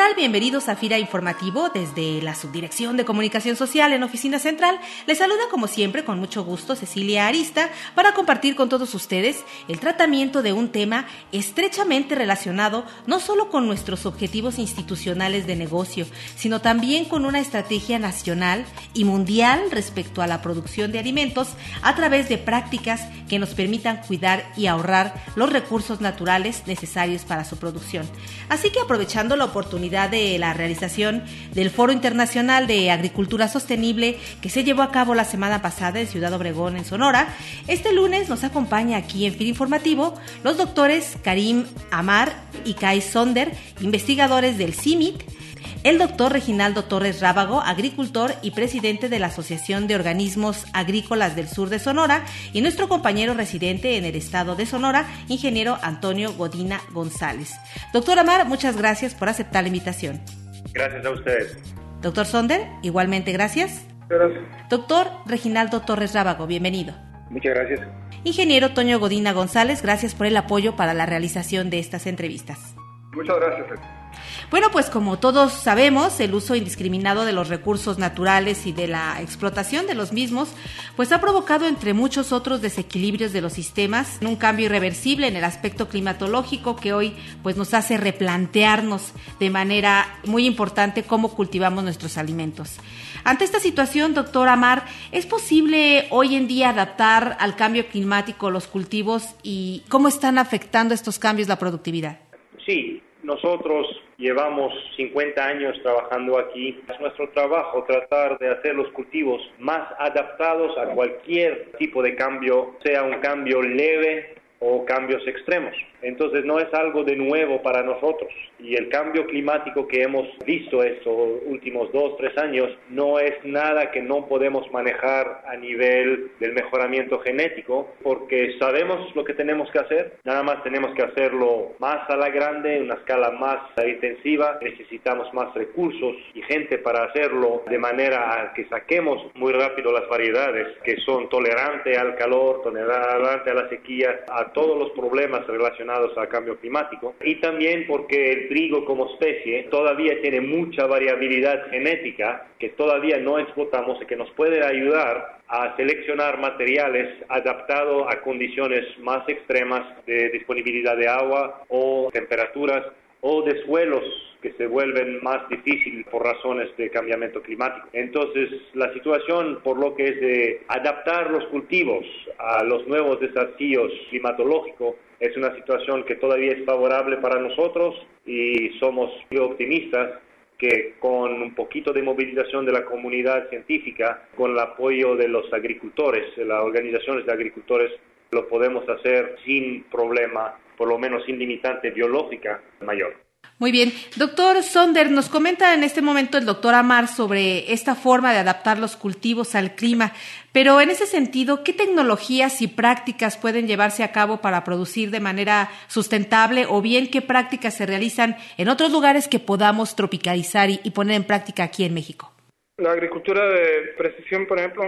Hola, ¿qué tal? Bienvenidos a FIRA Informativo desde la Subdirección de Comunicación Social en Oficina Central. Les saluda como siempre con mucho gusto Cecilia Arista para compartir con todos ustedes el tratamiento de un tema estrechamente relacionado no solo con nuestros objetivos institucionales de negocio, sino también con una estrategia nacional y mundial respecto a la producción de alimentos a través de prácticas que nos permitan cuidar y ahorrar los recursos naturales necesarios para su producción. Así que aprovechando la oportunidad de la realización del Foro Internacional de Agricultura Sostenible que se llevó a cabo la semana pasada en Ciudad Obregón, en Sonora. Este lunes nos acompaña aquí en FIR Informativo los doctores Karim Amar y Kai Sonder, investigadores del CIMIT, el doctor Reginaldo Torres Rábago, agricultor y presidente de la Asociación de Organismos Agrícolas del Sur de Sonora, y nuestro compañero residente en el estado de Sonora, ingeniero Antonio Godina González. Doctor Amar, muchas gracias por aceptar la invitación. Gracias a ustedes. Doctor Sonder, igualmente gracias. Gracias. Doctor Reginaldo Torres Rábago, bienvenido. Muchas gracias. Ingeniero Toño Godina González, gracias por el apoyo para la realización de estas entrevistas. Muchas gracias. Bueno, pues como todos sabemos, el uso indiscriminado de los recursos naturales y de la explotación de los mismos, pues ha provocado entre muchos otros desequilibrios de los sistemas un cambio irreversible en el aspecto climatológico que hoy pues nos hace replantearnos de manera muy importante cómo cultivamos nuestros alimentos. Ante esta situación, doctor Amar, ¿es posible hoy en día adaptar al cambio climático los cultivos y cómo están afectando estos cambios la productividad? Sí, nosotros llevamos 50 años trabajando aquí. Es nuestro trabajo tratar de hacer los cultivos más adaptados a cualquier tipo de cambio, sea un cambio leve o cambios extremos. Entonces no es algo de nuevo para nosotros y el cambio climático que hemos visto estos últimos dos, tres años no es nada que no podemos manejar a nivel del mejoramiento genético porque sabemos lo que tenemos que hacer, nada más tenemos que hacerlo más a la grande, una escala más intensiva, necesitamos más recursos y gente para hacerlo de manera que saquemos muy rápido las variedades que son tolerantes al calor, tolerantes a la sequía, a todos los problemas relacionados al cambio climático y también porque el trigo como especie todavía tiene mucha variabilidad genética que todavía no explotamos y que nos puede ayudar a seleccionar materiales adaptados a condiciones más extremas de disponibilidad de agua o temperaturas o de suelos que se vuelven más difíciles por razones de cambiamiento climático. Entonces, la situación por lo que es de adaptar los cultivos a los nuevos desafíos climatológicos es una situación que todavía es favorable para nosotros y somos optimistas que con un poquito de movilización de la comunidad científica, con el apoyo de los agricultores, de las organizaciones de agricultores, lo podemos hacer sin problema, por lo menos sin limitante biológica mayor. Muy bien. Doctor Sonder, nos comenta en este momento el doctor Amar sobre esta forma de adaptar los cultivos al clima, pero en ese sentido, ¿qué tecnologías y prácticas pueden llevarse a cabo para producir de manera sustentable o bien qué prácticas se realizan en otros lugares que podamos tropicalizar y, poner en práctica aquí en México? La agricultura de precisión, por ejemplo,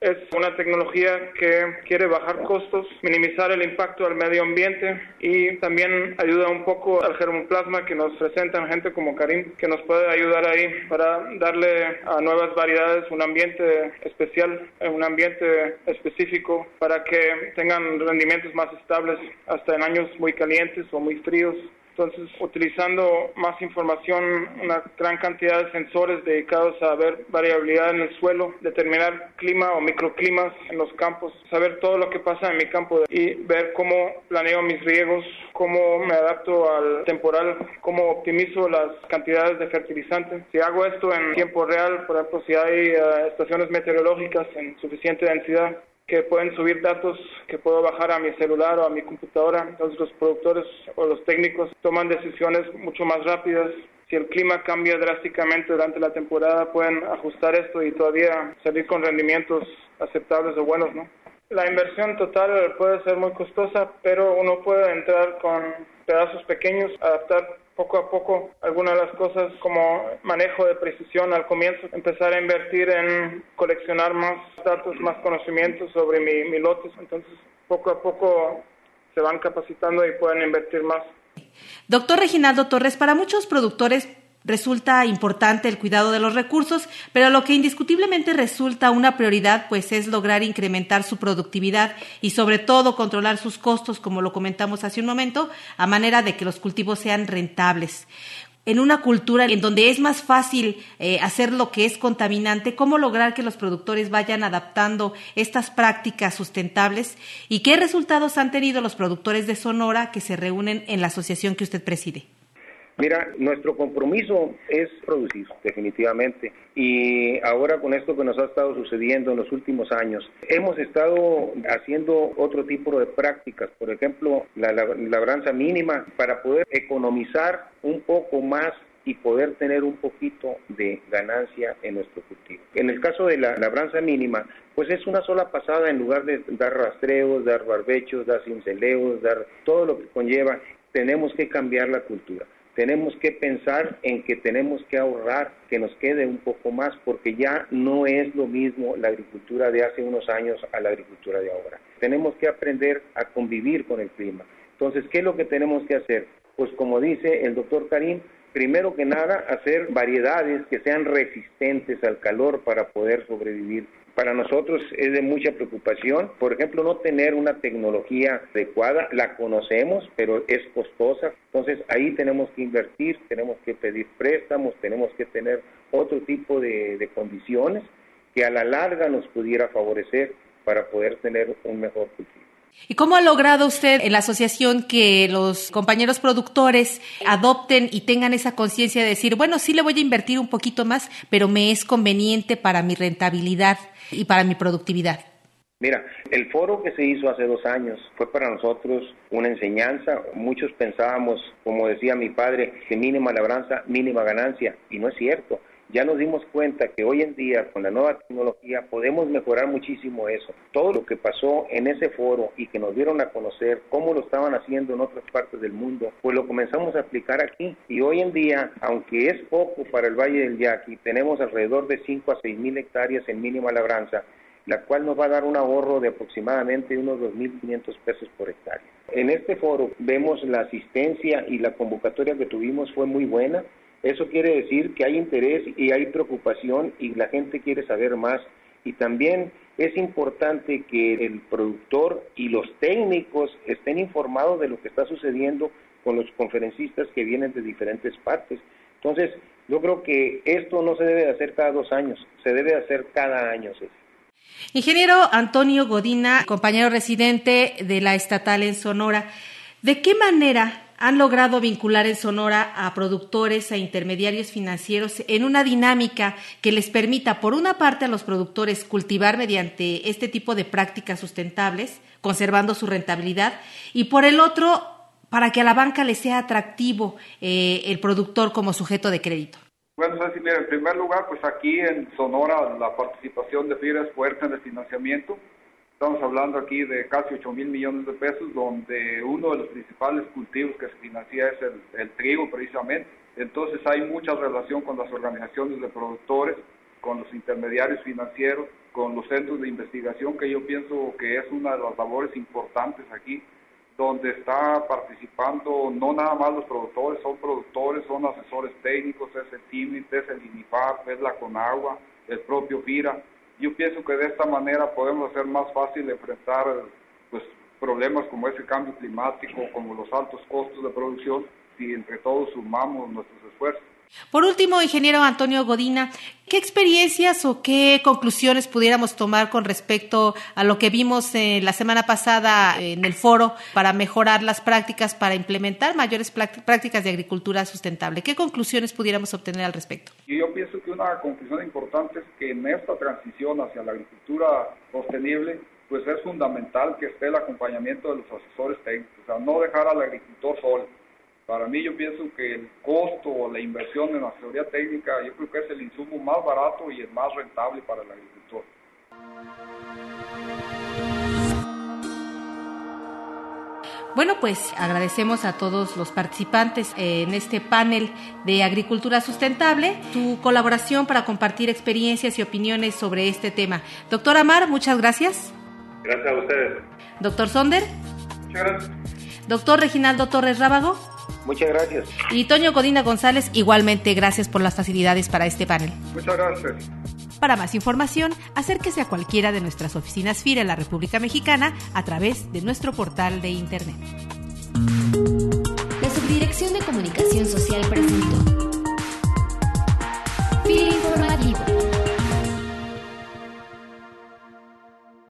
es una tecnología que quiere bajar costos, minimizar el impacto al medio ambiente y también ayuda un poco al germoplasma que nos presentan gente como Karim, que nos puede ayudar ahí para darle a nuevas variedades un ambiente especial, un ambiente específico para que tengan rendimientos más estables hasta en años muy calientes o muy fríos. Entonces, utilizando más información, una gran cantidad de sensores dedicados a ver variabilidad en el suelo, determinar clima o microclimas en los campos, saber todo lo que pasa en mi campo y ver cómo planeo mis riegos, cómo me adapto al temporal, cómo optimizo las cantidades de fertilizantes. Si hago esto en tiempo real, por ejemplo, si hay eh, estaciones meteorológicas en suficiente densidad, que pueden subir datos que puedo bajar a mi celular o a mi computadora. Entonces los productores o los técnicos toman decisiones mucho más rápidas. Si el clima cambia drásticamente durante la temporada, pueden ajustar esto y todavía salir con rendimientos aceptables o buenos, ¿no? La inversión total puede ser muy costosa, pero uno puede entrar con pedazos pequeños, adaptar poco a poco algunas de las cosas como manejo de precisión al comienzo, empezar a invertir en coleccionar más datos, más conocimientos sobre mi, mi lotes, entonces poco a poco se van capacitando y pueden invertir más. Doctor Reginaldo Torres, para muchos productores resulta importante el cuidado de los recursos, pero lo que indiscutiblemente resulta una prioridad pues es lograr incrementar su productividad y sobre todo controlar sus costos, como lo comentamos hace un momento, a manera de que los cultivos sean rentables. En una cultura en donde es más fácil eh, hacer lo que es contaminante, ¿cómo lograr que los productores vayan adaptando estas prácticas sustentables? ¿Y qué resultados han tenido los productores de Sonora que se reúnen en la asociación que usted preside? Mira, nuestro compromiso es producir, definitivamente. Y ahora con esto que nos ha estado sucediendo en los últimos años, hemos estado haciendo otro tipo de prácticas, por ejemplo, la, labranza mínima, para poder economizar un poco más y poder tener un poquito de ganancia en nuestro cultivo. En el caso de la labranza mínima, pues es una sola pasada en lugar de dar rastreos, dar barbechos, dar cinceleos, dar todo lo que conlleva, tenemos que cambiar la cultura tenemos que pensar en que tenemos que ahorrar, que nos quede un poco más, porque ya no es lo mismo la agricultura de hace unos años a la agricultura de ahora. Tenemos que aprender a convivir con el clima. Entonces, ¿qué es lo que tenemos que hacer? Pues como dice el doctor Karim, primero que nada, hacer variedades que sean resistentes al calor para poder sobrevivir para nosotros es de mucha preocupación. Por ejemplo, no tener una tecnología adecuada, la conocemos, pero es costosa. Entonces ahí tenemos que invertir, tenemos que pedir préstamos, tenemos que tener otro tipo de, condiciones que a la larga nos pudiera favorecer para poder tener un mejor cultivo. ¿Y cómo ha logrado usted en la asociación que los compañeros productores adopten y tengan esa conciencia de decir, bueno, sí le voy a invertir un poquito más, pero me es conveniente para mi rentabilidad y para mi productividad? Mira, el foro que se hizo hace dos años fue para nosotros una enseñanza. Muchos pensábamos, como decía mi padre, que mínima labranza, mínima ganancia, y no es cierto ya nos dimos cuenta que hoy en día con la nueva tecnología podemos mejorar muchísimo eso. Todo lo que pasó en ese foro y que nos dieron a conocer cómo lo estaban haciendo en otras partes del mundo, pues lo comenzamos a aplicar aquí. Y hoy en día, aunque es poco para el Valle del Yaqui, tenemos alrededor de 5 a 6 mil hectáreas en mínima labranza, la cual nos va a dar un ahorro de aproximadamente unos 2.500 pesos por hectárea. En este foro vemos la asistencia y la convocatoria que tuvimos fue muy buena. Eso quiere decir que hay interés y hay preocupación y la gente quiere saber más. Y también es importante que el productor y los técnicos estén informados de lo que está sucediendo con los conferencistas que vienen de diferentes partes. Entonces, yo creo que esto no se debe de hacer cada dos años, se debe de hacer cada año. Ingeniero Antonio Godina, compañero residente de la estatal en Sonora, ¿de qué manera han logrado vincular en Sonora a productores, a intermediarios financieros en una dinámica que les permita, por una parte, a los productores cultivar mediante este tipo de prácticas sustentables, conservando su rentabilidad, y por el otro, para que a la banca le sea atractivo eh, el productor como sujeto de crédito. Bueno, Ceci, en primer lugar, pues aquí en Sonora la participación de FIRA es fuerte en el financiamiento Estamos hablando aquí de casi 8 mil millones de pesos, donde uno de los principales cultivos que se financia es el, trigo precisamente. Entonces hay mucha relación con las organizaciones de productores, con los intermediarios financieros, con los centros de investigación, que yo pienso que es una de las labores importantes aquí, donde está participando no nada más los productores, son productores, son asesores técnicos, es el TIMIT, es el INIFAP, es la CONAGUA, el propio FIRA yo pienso que de esta manera podemos hacer más fácil enfrentar pues, problemas como ese cambio climático, como los altos costos de producción, si entre todos sumamos nuestros esfuerzos. Por último, ingeniero Antonio Godina, ¿qué experiencias o qué conclusiones pudiéramos tomar con respecto a lo que vimos la semana pasada en el foro para mejorar las prácticas, para implementar mayores prácticas de agricultura sustentable? ¿Qué conclusiones pudiéramos obtener al respecto? Yo pienso que una conclusión importante es que en esta transición hacia la agricultura sostenible, pues es fundamental que esté el acompañamiento de los asesores técnicos, o sea, no dejar al agricultor solo para mí yo pienso que el costo o la inversión en la asesoría técnica yo creo que es el insumo más barato y el más rentable para el agricultor. Bueno, pues agradecemos a todos los participantes en este panel de agricultura sustentable, su colaboración para compartir experiencias y opiniones sobre este tema. Doctor Amar, muchas gracias. Gracias a ustedes. Doctor Sonder. Muchas gracias. Doctor Reginaldo Torres Rábago. Muchas gracias. Y Toño Codina González, igualmente gracias por las facilidades para este panel. Muchas gracias. Para más información, acérquese a cualquiera de nuestras oficinas FIRA en la República Mexicana a través de nuestro portal de Internet. La Subdirección de Comunicación Social presentó